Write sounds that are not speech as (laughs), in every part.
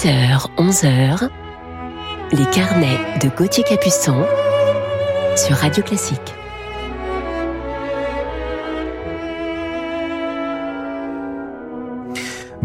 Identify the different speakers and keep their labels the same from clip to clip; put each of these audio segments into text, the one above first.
Speaker 1: 10h, 11h, les carnets de Gauthier Capuçon sur Radio Classique.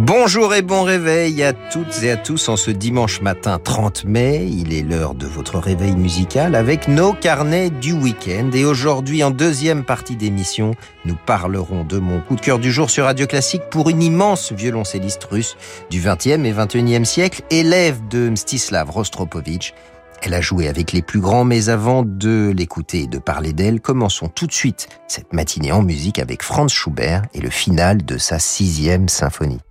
Speaker 2: Bonjour et bon réveil à toutes et à tous en ce dimanche matin 30 mai. Il est l'heure de votre réveil musical avec nos carnets du week-end. Et aujourd'hui, en deuxième partie d'émission, nous parlerons de mon coup de cœur du jour sur Radio Classique pour une immense violoncelliste russe du 20e et 21e siècle, élève de Mstislav Rostropovitch. Elle a joué avec les plus grands, mais avant de l'écouter et de parler d'elle, commençons tout de suite cette matinée en musique avec Franz Schubert et le final de sa sixième symphonie.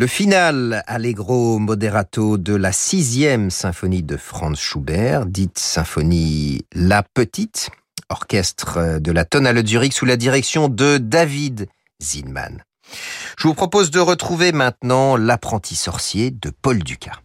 Speaker 2: Le final allegro moderato de la sixième symphonie de Franz Schubert, dite symphonie La Petite, orchestre de la Tonale Zurich sous la direction de David Zinman. Je vous propose de retrouver maintenant L'apprenti sorcier de Paul Dukas.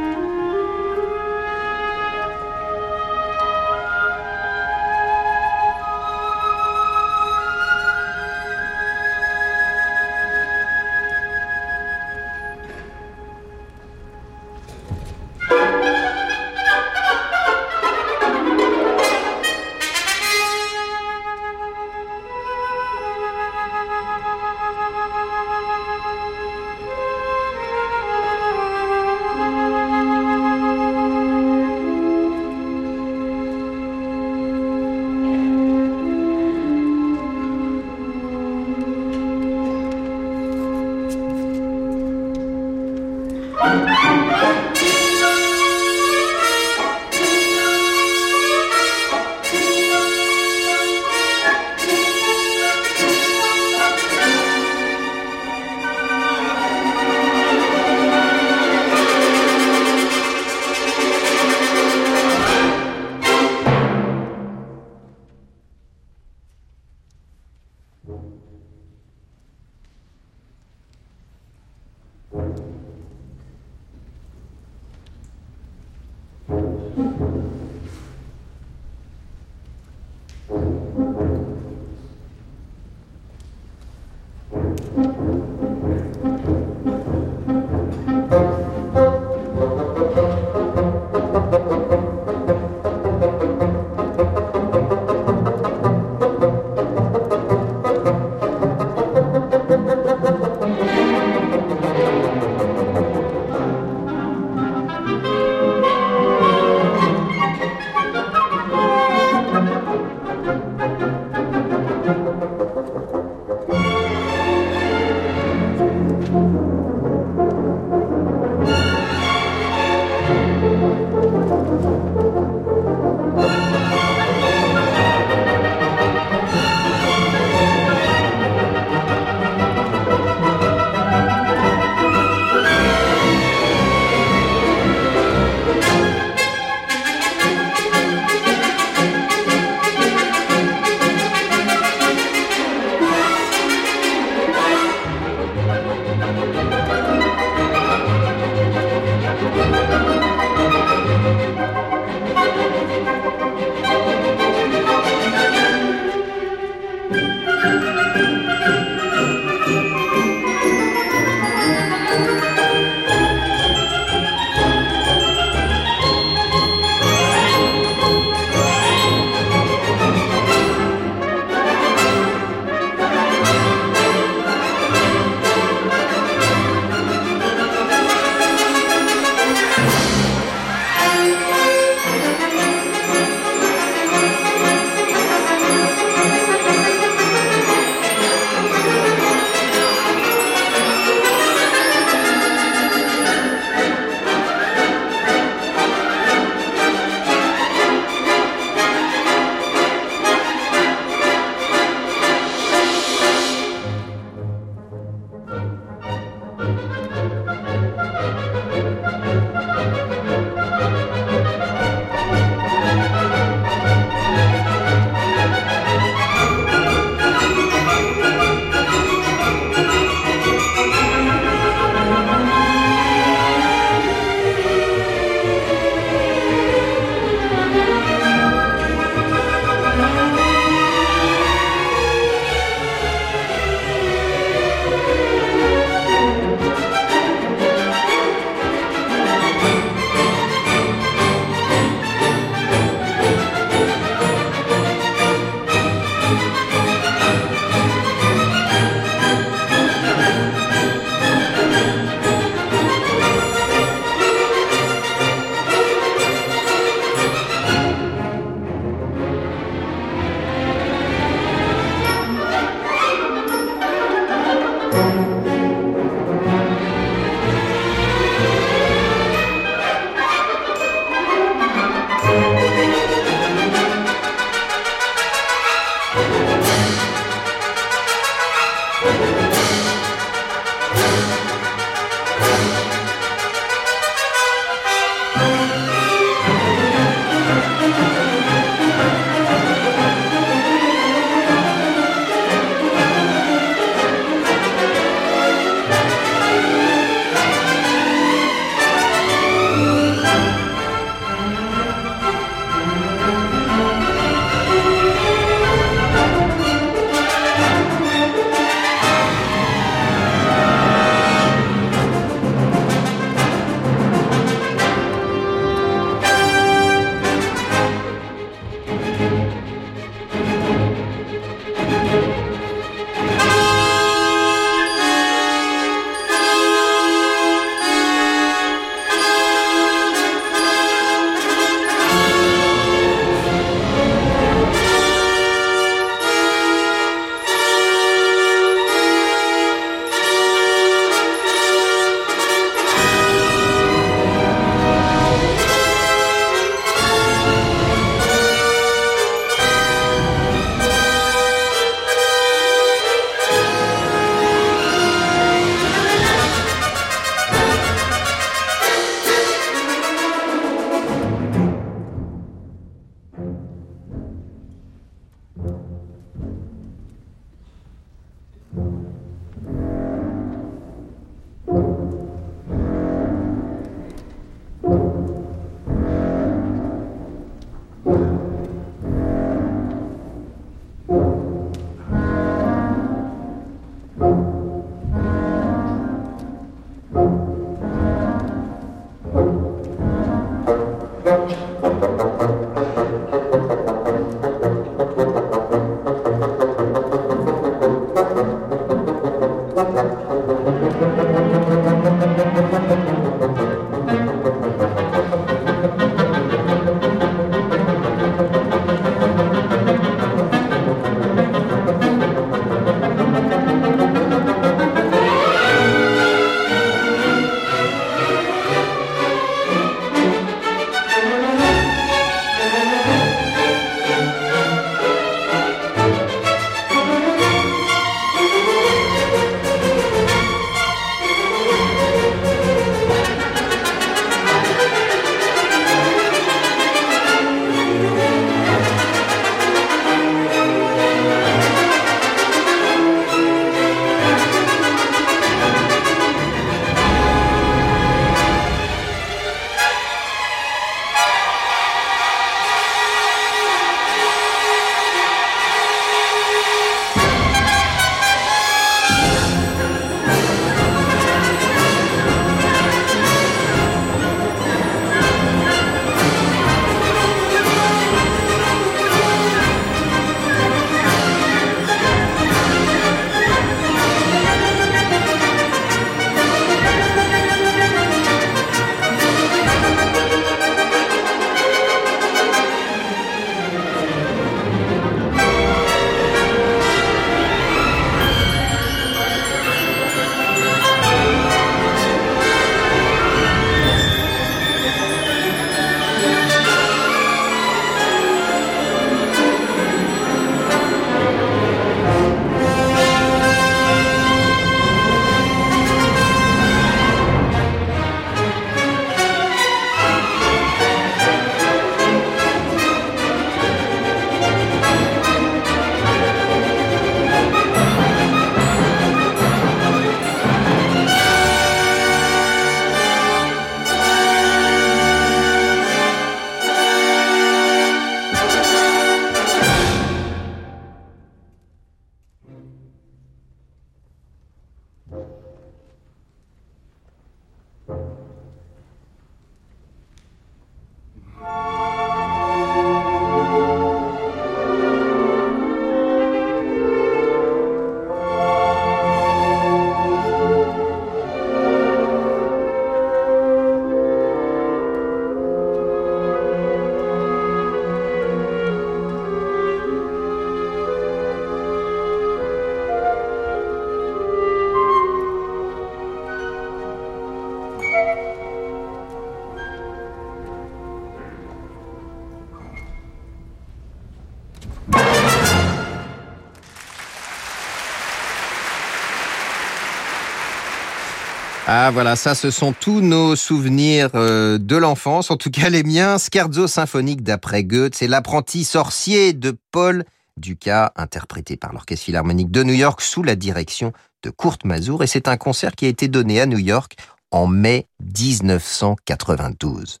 Speaker 2: Ah voilà, ça ce sont tous nos souvenirs euh, de l'enfance, en tout cas les miens. Scherzo symphonique d'après Goethe, c'est l'apprenti sorcier de Paul Dukas, interprété par l'Orchestre Philharmonique de New York sous la direction de Kurt Mazur. Et c'est un concert qui a été donné à New York en mai 1992.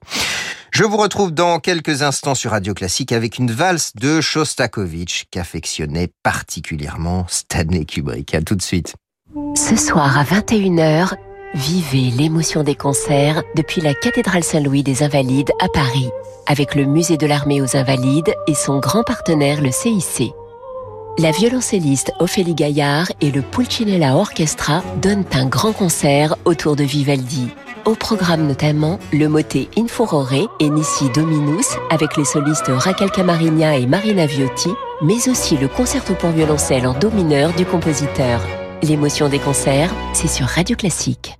Speaker 2: Je vous retrouve dans quelques instants sur Radio Classique avec une valse de Shostakovich qu'affectionnait particulièrement Stanley Kubrick. À tout de suite.
Speaker 1: Ce soir à 21h, Vivez l'émotion des concerts depuis la cathédrale Saint-Louis des Invalides à Paris, avec le musée de l'armée aux Invalides et son grand partenaire le CIC. La violoncelliste Ophélie Gaillard et le Pulcinella Orchestra donnent un grand concert autour de Vivaldi. Au programme notamment le motet In Furore et Nissi Dominus avec les solistes Raquel Camarigna et Marina Viotti, mais aussi le concerto pour violoncelle en do mineur du compositeur. L'émotion des concerts, c'est sur Radio Classique.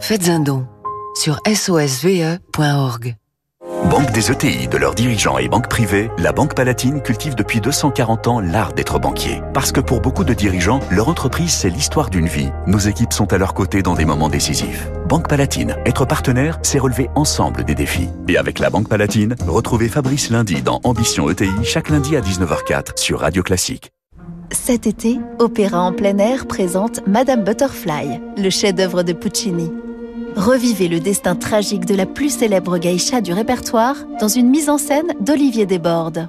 Speaker 3: faites un don sur sosve.org.
Speaker 4: Banque des ETI, de leurs dirigeants et banques privées, la Banque Palatine cultive depuis 240 ans l'art d'être banquier. Parce que pour beaucoup de dirigeants, leur entreprise, c'est l'histoire d'une vie. Nos équipes sont à leur côté dans des moments décisifs. Banque Palatine, être partenaire, c'est relever ensemble des défis. Et avec la Banque Palatine, retrouvez Fabrice lundi dans Ambition ETI chaque lundi à 19h04 sur Radio Classique.
Speaker 5: Cet été, Opéra en plein air présente Madame Butterfly, le chef-d'œuvre de Puccini. Revivez le destin tragique de la plus célèbre geisha du répertoire dans une mise en scène d'Olivier Desbordes.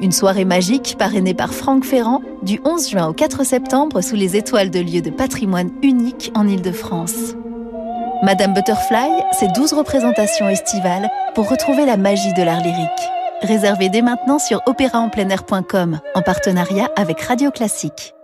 Speaker 5: Une soirée magique parrainée par Franck Ferrand du 11 juin au 4 septembre sous les étoiles de lieux de patrimoine unique en Île-de-France. Madame Butterfly, c'est 12 représentations estivales pour retrouver la magie de l'art lyrique. Réservez dès maintenant sur opéraenpleinair.com en partenariat avec Radio Classique.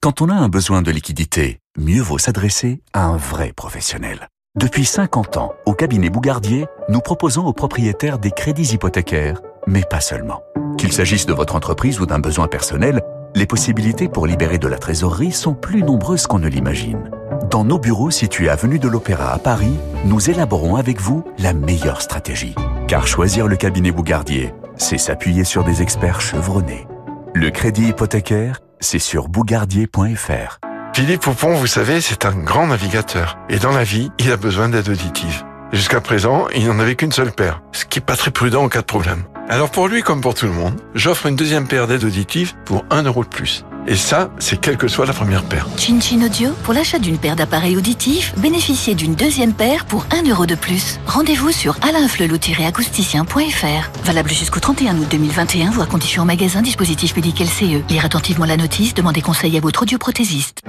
Speaker 4: Quand on a un besoin de liquidité, mieux vaut s'adresser à un vrai professionnel. Depuis 50 ans, au cabinet Bougardier, nous proposons aux propriétaires des crédits hypothécaires, mais pas seulement. Qu'il s'agisse de votre entreprise ou d'un besoin personnel, les possibilités pour libérer de la trésorerie sont plus nombreuses qu'on ne l'imagine. Dans nos bureaux situés avenue de l'Opéra à Paris, nous élaborons avec vous la meilleure stratégie. Car choisir le cabinet Bougardier, c'est s'appuyer sur des experts chevronnés. Le crédit hypothécaire, c'est sur bougardier.fr.
Speaker 6: Philippe Poupon, vous savez, c'est un grand navigateur. Et dans la vie, il a besoin d'aide auditive. Jusqu'à présent, il n'en avait qu'une seule paire, ce qui n'est pas très prudent en cas de problème. Alors pour lui comme pour tout le monde, j'offre une deuxième paire d'aides auditives pour 1 euro de plus. Et ça, c'est quelle que soit la première paire.
Speaker 7: Chin Chin Audio, pour l'achat d'une paire d'appareils auditifs, bénéficiez d'une deuxième paire pour 1 euro de plus. Rendez-vous sur alainflelou-acousticien.fr. Valable jusqu'au 31 août 2021, voire conditions en magasin, dispositif public LCE. Lire attentivement la notice, demandez conseil à votre audioprothésiste.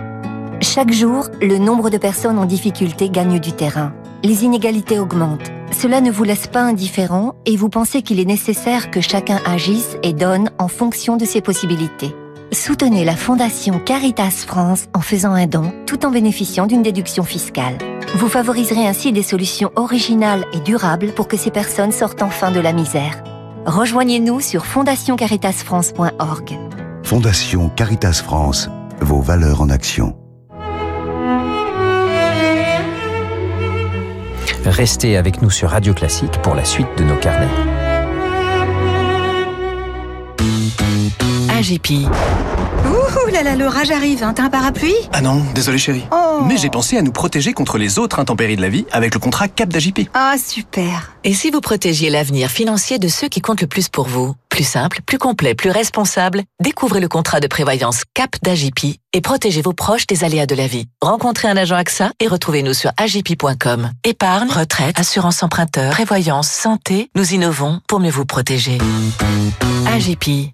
Speaker 8: Chaque jour, le nombre de personnes en difficulté gagne du terrain. Les inégalités augmentent. Cela ne vous laisse pas indifférent et vous pensez qu'il est nécessaire que chacun agisse et donne en fonction de ses possibilités. Soutenez la Fondation Caritas France en faisant un don tout en bénéficiant d'une déduction fiscale. Vous favoriserez ainsi des solutions originales et durables pour que ces personnes sortent enfin de la misère. Rejoignez-nous sur fondationcaritasfrance.org.
Speaker 9: Fondation Caritas France, vos valeurs en action.
Speaker 2: Restez avec nous sur Radio Classique pour la suite de nos carnets.
Speaker 10: AGP. Ouh là là, l'orage arrive, hein. t'as un parapluie?
Speaker 11: Ah non, désolé chérie.
Speaker 10: Oh.
Speaker 11: Mais j'ai pensé à nous protéger contre les autres intempéries de la vie avec le contrat CAP d'AJP.
Speaker 10: Ah super. Et si vous protégiez l'avenir financier de ceux qui comptent le plus pour vous? Plus simple, plus complet, plus responsable, découvrez le contrat de prévoyance CAP d'AJP et protégez vos proches des aléas de la vie. Rencontrez un agent AXA et retrouvez-nous sur agip.com. Épargne, retraite, assurance emprunteur, prévoyance, santé, nous innovons pour mieux vous protéger. AGP.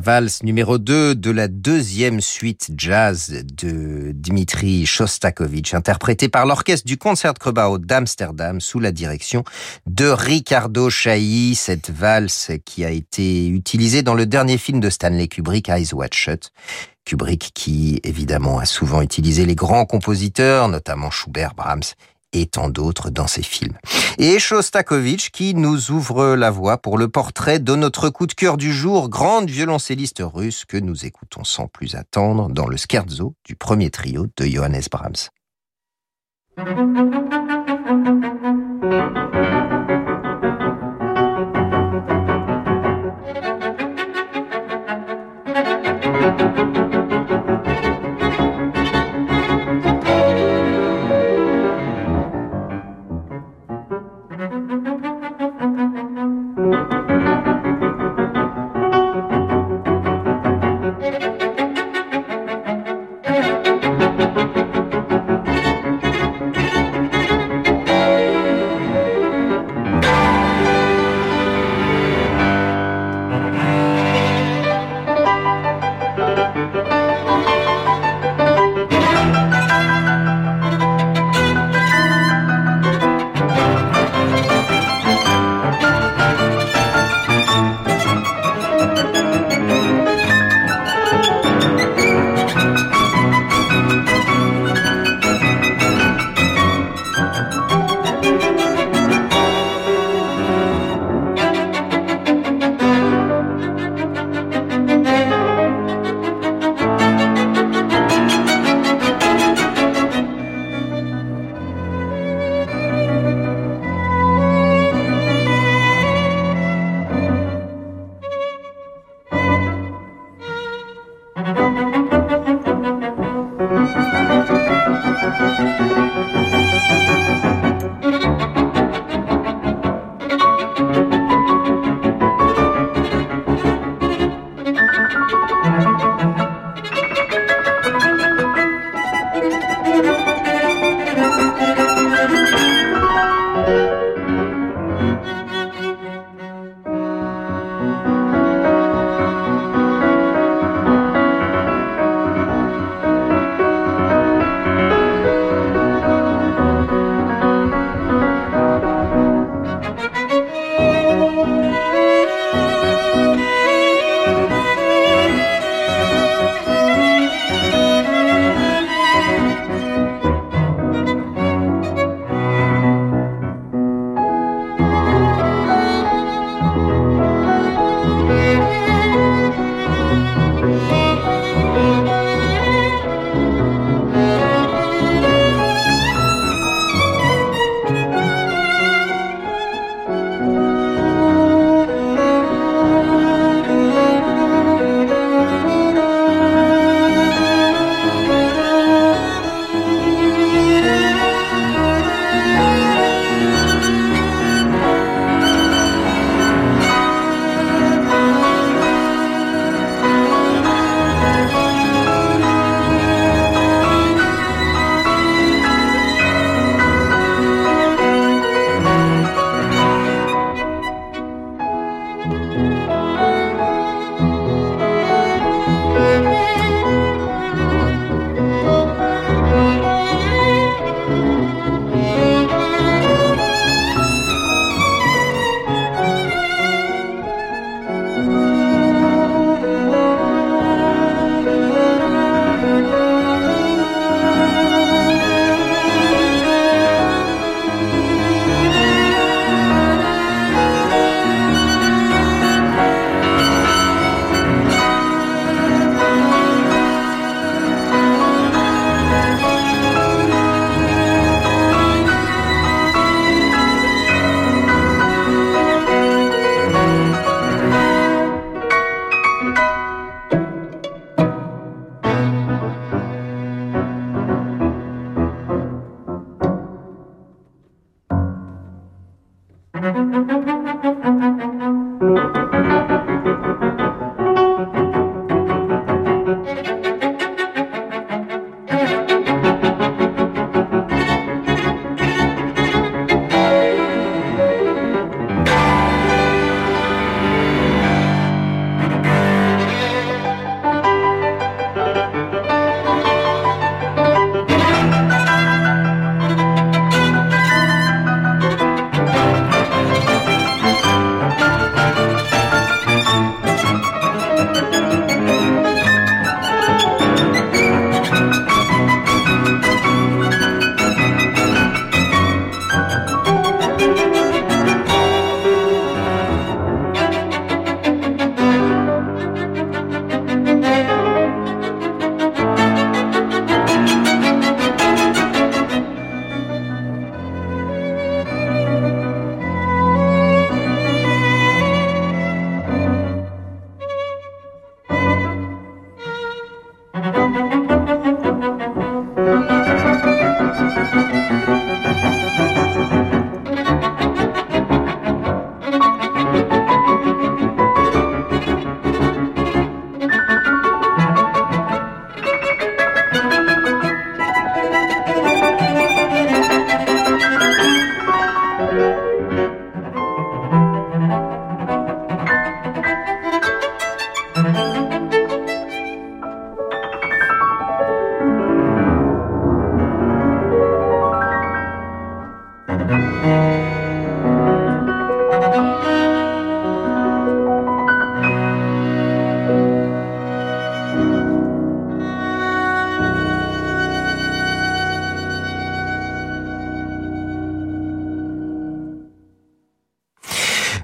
Speaker 2: Valse numéro 2 de la deuxième suite jazz de Dmitri Shostakovich, interprétée par l'orchestre du Concertgebouw d'Amsterdam sous la direction de Ricardo Chailly, cette valse qui a été utilisée dans le dernier film de Stanley Kubrick, Eyes Wide Shut. Kubrick qui, évidemment, a souvent utilisé les grands compositeurs, notamment Schubert, Brahms et tant d'autres dans ses films. Et Shostakovich qui nous ouvre la voie pour le portrait de notre coup de cœur du jour, grande violoncelliste russe que nous écoutons sans plus attendre dans le scherzo du premier trio de Johannes Brahms.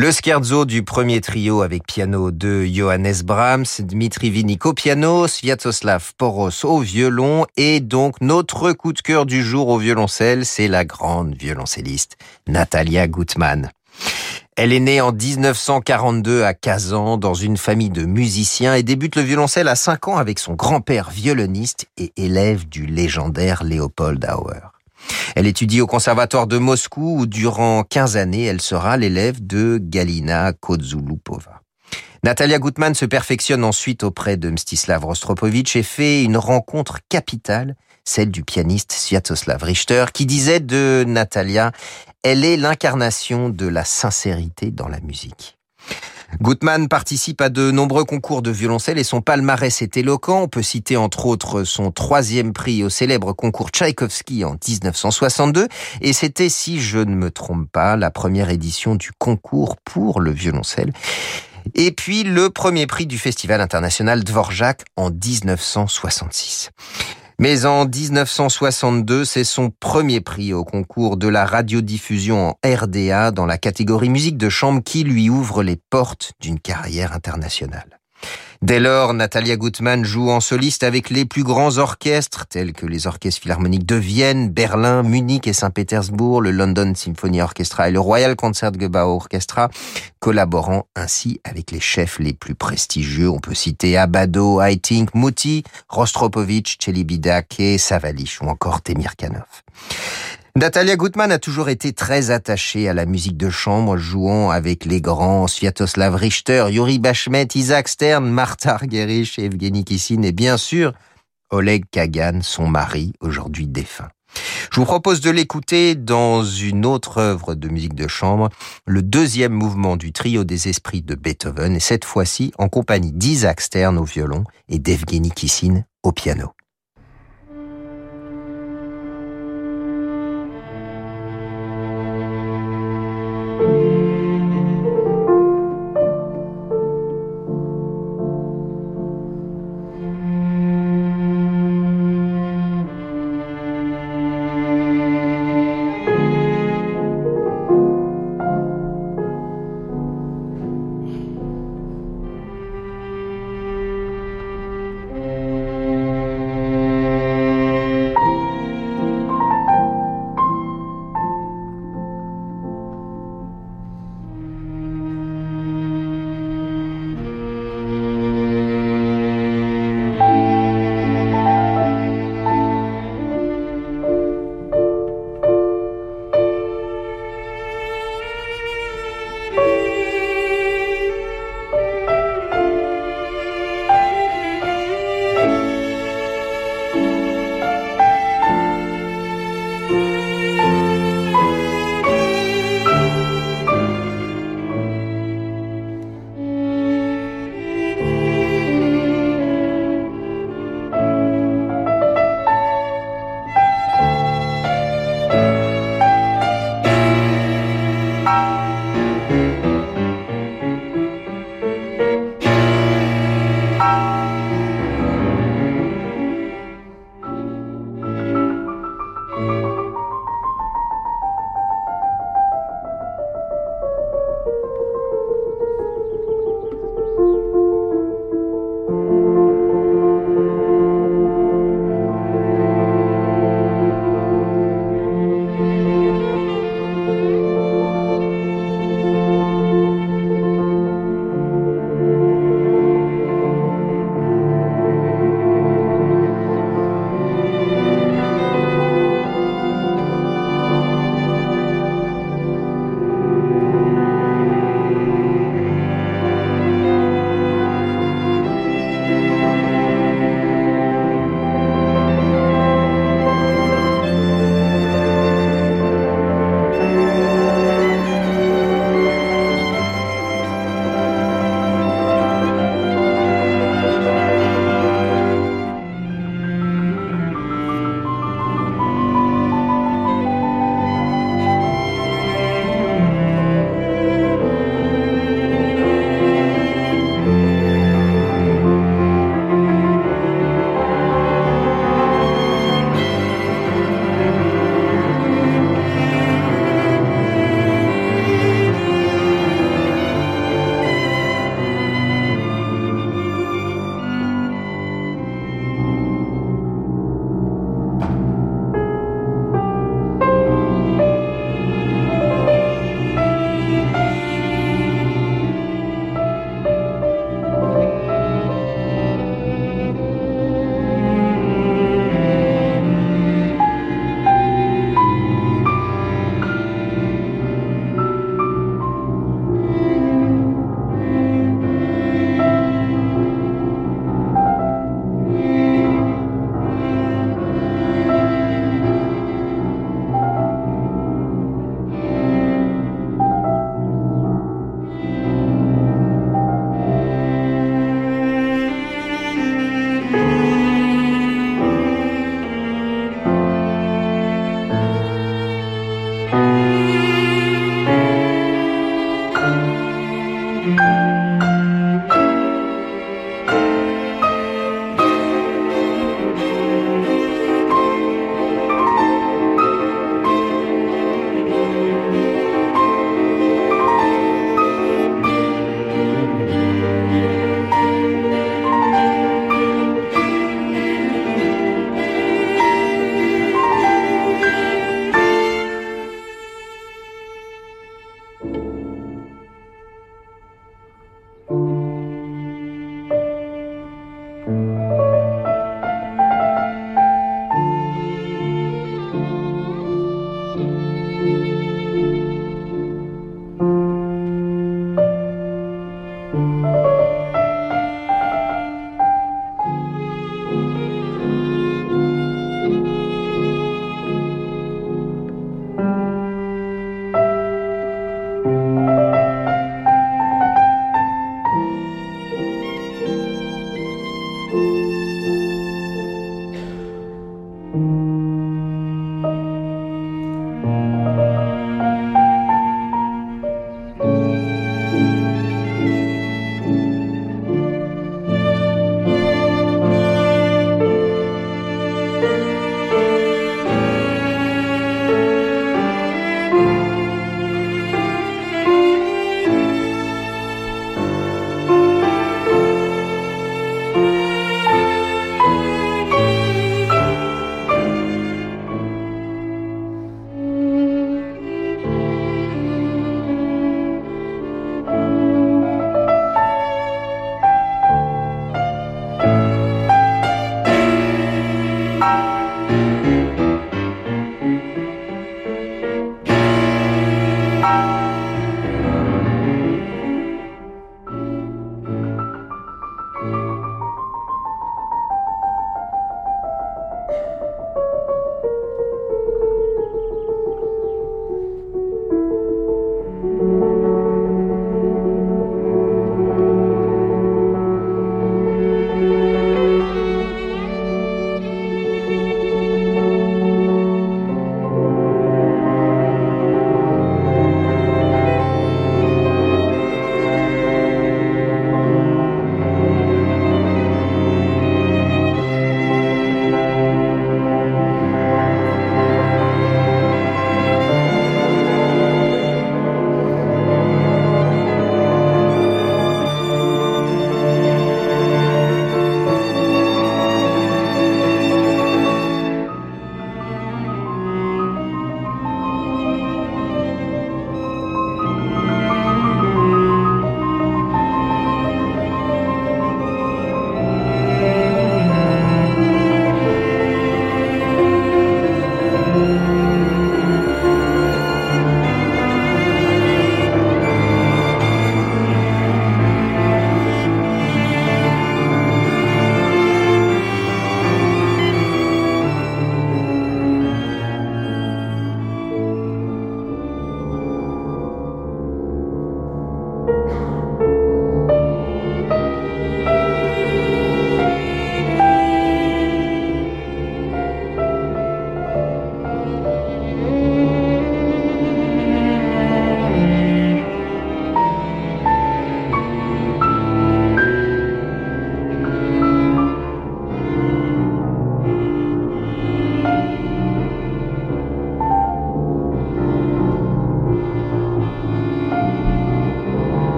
Speaker 2: Le scherzo du premier trio avec piano de Johannes Brahms, Dmitri Vinik au piano, Sviatoslav Poros au violon et donc notre coup de cœur du jour au violoncelle, c'est la grande violoncelliste Natalia Gutmann. Elle est née en 1942 à Kazan dans une famille de musiciens et débute le violoncelle à 5 ans avec son grand-père violoniste et élève du légendaire Léopold Auer. Elle étudie au conservatoire de Moscou où durant 15 années, elle sera l'élève de Galina Kozulupova. Natalia Gutmann se perfectionne ensuite auprès de Mstislav Rostropovitch et fait une rencontre capitale, celle du pianiste Sviatoslav Richter, qui disait de Natalia, elle est l'incarnation de la sincérité dans la musique. Gutmann participe à de nombreux concours de violoncelle et son palmarès est éloquent. On peut citer entre autres son troisième prix au célèbre concours Tchaïkovski en 1962 et c'était, si je ne me trompe pas, la première édition du concours pour le violoncelle. Et puis le premier prix du Festival international Dvorak en 1966. Mais en 1962, c'est son premier prix au concours de la radiodiffusion en RDA dans la catégorie musique de chambre qui lui ouvre les portes d'une carrière internationale. Dès lors, Natalia Gutmann joue en soliste avec les plus grands orchestres, tels que les orchestres philharmoniques de Vienne, Berlin, Munich et Saint-Pétersbourg, le London Symphony Orchestra et le Royal Concertgebouw Orchestra, collaborant ainsi avec les chefs les plus prestigieux. On peut citer Abado, Haitink, Muti, Rostropovich, Celibidache, Savalich ou encore Temirkanov. Natalia Gutmann a toujours été très attachée à la musique de chambre, jouant avec les grands Sviatoslav Richter, Yuri Bashmet, Isaac Stern, Martha Argerich, Evgeny Kissin et bien sûr Oleg Kagan, son mari, aujourd'hui défunt. Je vous propose de l'écouter dans une autre œuvre de musique de chambre, le deuxième mouvement du trio des esprits de Beethoven, et cette fois-ci en compagnie d'Isaac Stern au violon et d'Evgeny Kissin au piano.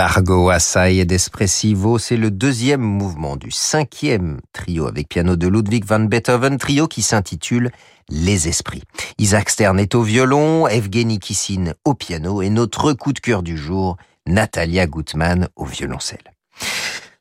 Speaker 2: Largo assai ed espressivo, c'est le deuxième mouvement du cinquième trio avec piano de Ludwig van Beethoven, trio qui s'intitule Les Esprits. Isaac Stern est au violon, Evgeny Kissin au piano et notre coup de cœur du jour, Natalia Gutmann au violoncelle.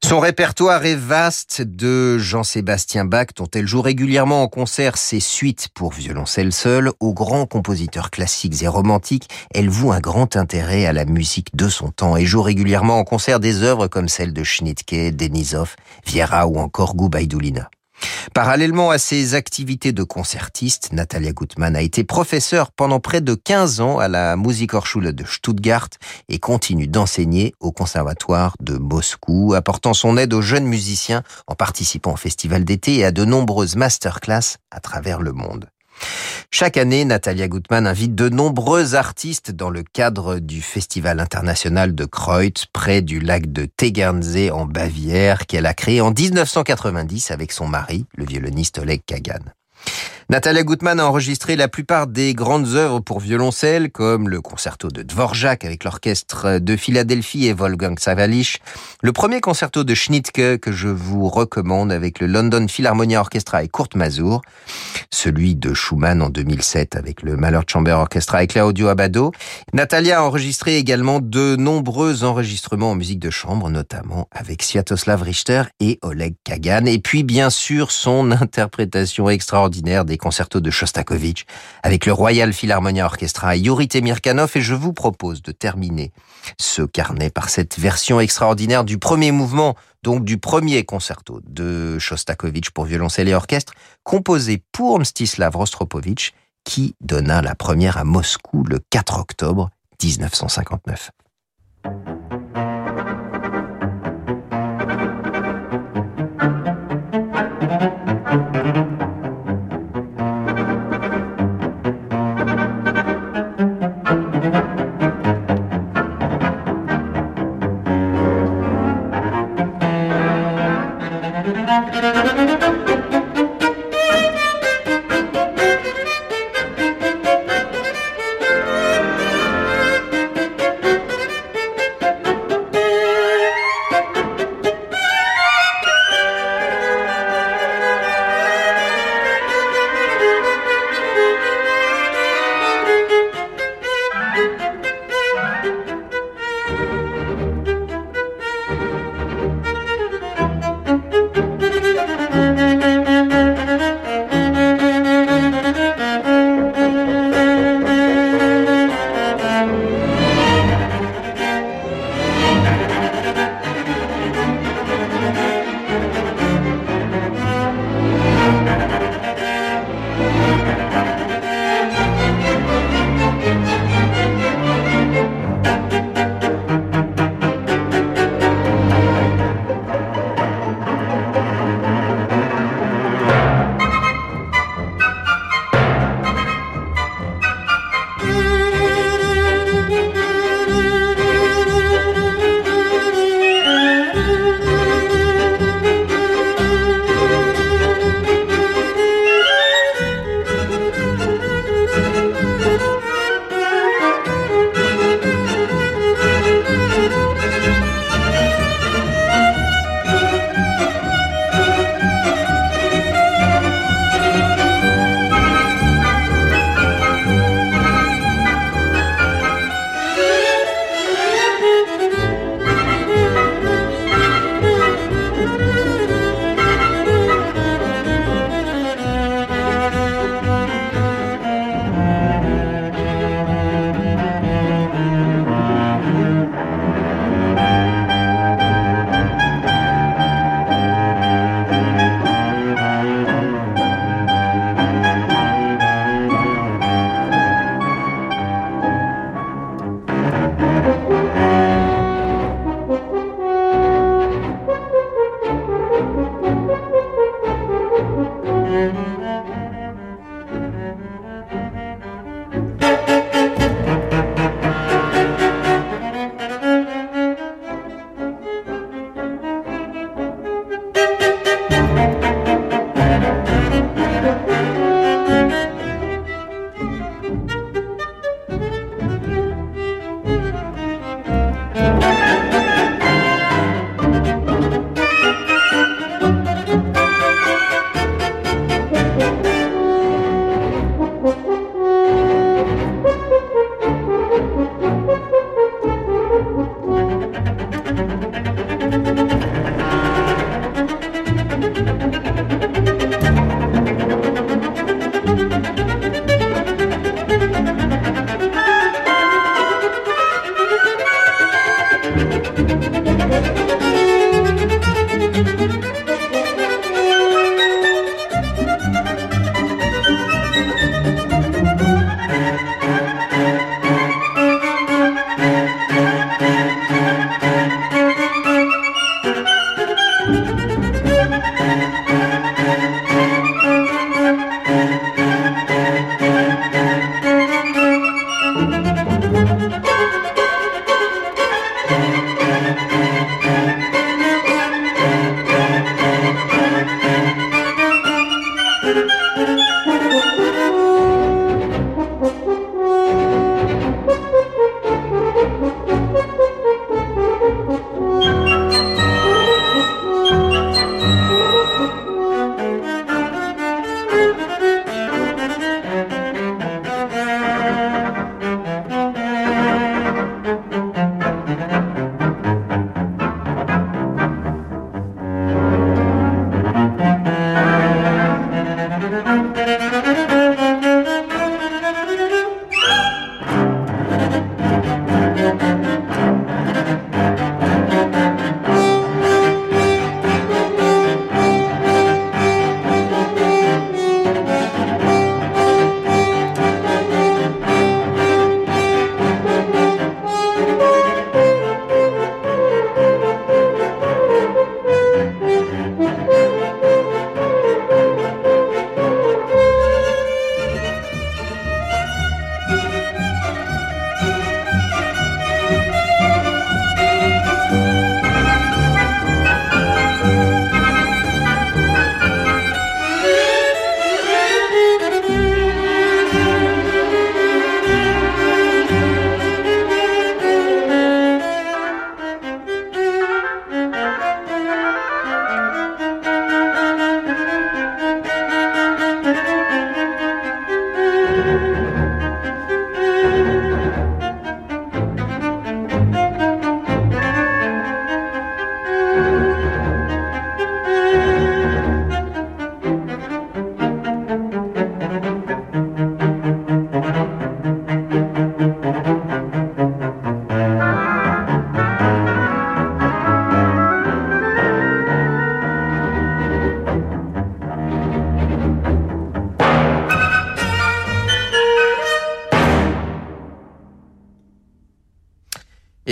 Speaker 2: Son répertoire est vaste de Jean-Sébastien Bach, dont elle joue régulièrement en concert ses suites pour violoncelle seul, aux grands compositeurs classiques et romantiques. Elle voue un grand intérêt à la musique de son temps et joue régulièrement en concert des œuvres comme celles de Schnittke, Denisov, Viera ou encore Goubaïdoulina. Parallèlement à ses activités de concertiste, Natalia Gutmann a été professeure pendant près de 15 ans à la Musikhochschule de Stuttgart et continue d'enseigner au conservatoire de Moscou, apportant son aide aux jeunes musiciens en participant au festival d'été et à de nombreuses masterclass à travers le monde. Chaque année, Natalia Gutmann invite de nombreux artistes dans le cadre du Festival international de Kreuz, près du lac de Tegernsee en Bavière, qu'elle a créé en 1990 avec son mari, le violoniste Oleg Kagan. Natalia Gutmann a enregistré la plupart des grandes œuvres pour violoncelle, comme le concerto de Dvorak avec l'orchestre de Philadelphie et Wolfgang Sawalisch, le premier concerto de Schnittke que je vous recommande avec le London Philharmonia Orchestra et Kurt Mazur, celui de Schumann en 2007 avec le Mahler Chamber Orchestra et Claudio Abbado. Natalia a enregistré également de nombreux enregistrements en musique de chambre, notamment avec Sviatoslav Richter et Oleg Kagan, et puis bien sûr son (laughs) interprétation extraordinaire des concertos de Shostakovich avec le Royal Philharmonia Orchestra Yuri Temirkanov et je vous propose de terminer ce carnet par cette version extraordinaire du premier mouvement, donc du premier concerto de Shostakovich pour violoncelle et orchestre, composé pour Mstislav Rostropovich, qui donna la première à Moscou le 4 octobre 1959.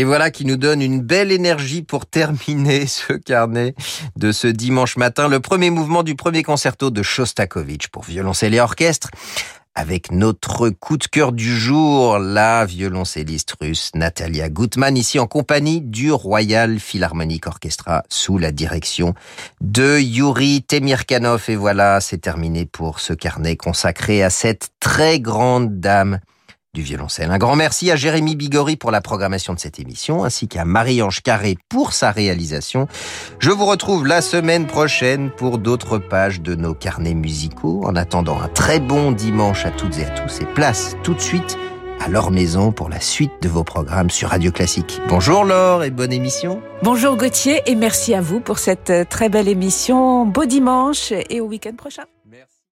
Speaker 2: Voilà qui nous donne une belle énergie pour terminer (laughs) ce carnet de ce dimanche matin. Le premier mouvement du premier concerto de Shostakovich pour violoncelle et orchestre avec notre coup de cœur du jour, la violoncelliste russe Natalia Gutman, ici en compagnie du Royal Philharmonic Orchestra sous la direction de Yuri Temirkanov. Et voilà, c'est terminé pour ce carnet consacré à cette très grande dame violoncelle. Un grand merci à Jérémy Bigori pour la programmation de cette émission, ainsi qu'à Marie-Ange Carré pour sa réalisation. Je vous retrouve la semaine prochaine pour d'autres pages de nos carnets musicaux. En attendant un très bon dimanche à toutes et à tous et place tout de suite à leur maison pour la suite de vos programmes sur Radio Classique. Bonjour Laure et bonne émission.
Speaker 12: Bonjour Gauthier et merci à vous pour cette très belle émission. Beau dimanche et au week-end prochain.